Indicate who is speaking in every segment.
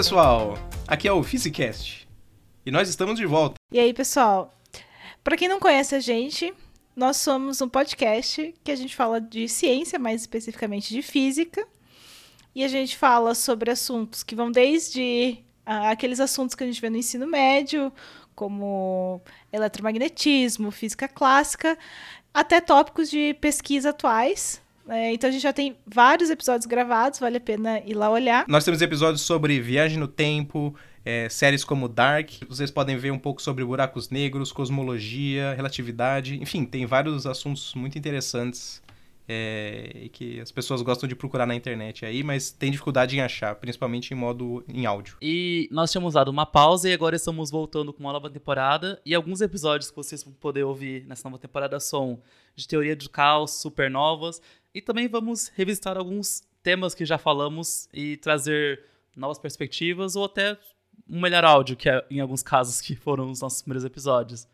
Speaker 1: pessoal! Aqui é o Physicast e nós estamos de volta.
Speaker 2: E aí, pessoal? Para quem não conhece a gente, nós somos um podcast que a gente fala de ciência, mais especificamente de física. E a gente fala sobre assuntos que vão desde ah, aqueles assuntos que a gente vê no ensino médio, como eletromagnetismo, física clássica, até tópicos de pesquisa atuais. É, então a gente já tem vários episódios gravados, vale a pena ir lá olhar.
Speaker 1: Nós temos episódios sobre viagem no tempo, é, séries como Dark. Vocês podem ver um pouco sobre buracos negros, cosmologia, relatividade. Enfim, tem vários assuntos muito interessantes é, que as pessoas gostam de procurar na internet aí, mas tem dificuldade em achar, principalmente em modo em áudio.
Speaker 3: E nós tínhamos dado uma pausa e agora estamos voltando com uma nova temporada. E alguns episódios que vocês vão poder ouvir nessa nova temporada são de teoria do caos, supernovas. E também vamos revisitar alguns temas que já falamos e trazer novas perspectivas ou até um melhor áudio, que é, em alguns casos que foram os nossos primeiros episódios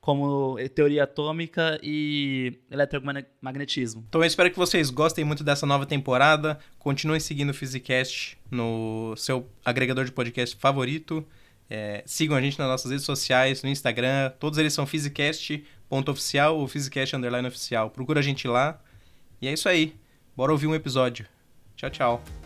Speaker 3: como teoria atômica e eletromagnetismo.
Speaker 1: Então eu espero que vocês gostem muito dessa nova temporada. Continuem seguindo o Physicast no seu agregador de podcast favorito. É, sigam a gente nas nossas redes sociais, no Instagram. Todos eles são physicast.oficial ou physicast underline oficial. Procura a gente lá. E é isso aí. Bora ouvir um episódio. Tchau, tchau.